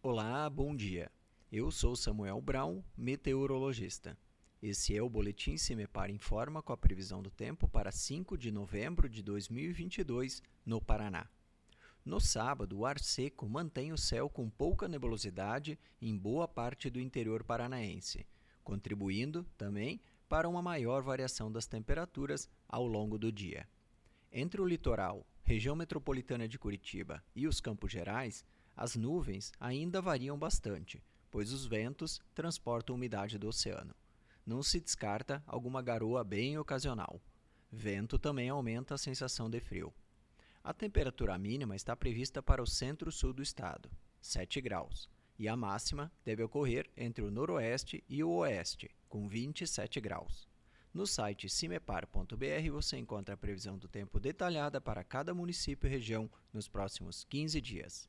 Olá, bom dia. Eu sou Samuel Brown, meteorologista. Esse é o Boletim Cimepar Informa com a previsão do tempo para 5 de novembro de 2022 no Paraná. No sábado, o ar seco mantém o céu com pouca nebulosidade em boa parte do interior paranaense, contribuindo também para uma maior variação das temperaturas ao longo do dia. Entre o litoral, região metropolitana de Curitiba e os Campos Gerais, as nuvens ainda variam bastante, pois os ventos transportam umidade do oceano. Não se descarta alguma garoa bem ocasional. Vento também aumenta a sensação de frio. A temperatura mínima está prevista para o centro-sul do estado, 7 graus, e a máxima deve ocorrer entre o noroeste e o oeste, com 27 graus. No site cimepar.br você encontra a previsão do tempo detalhada para cada município e região nos próximos 15 dias.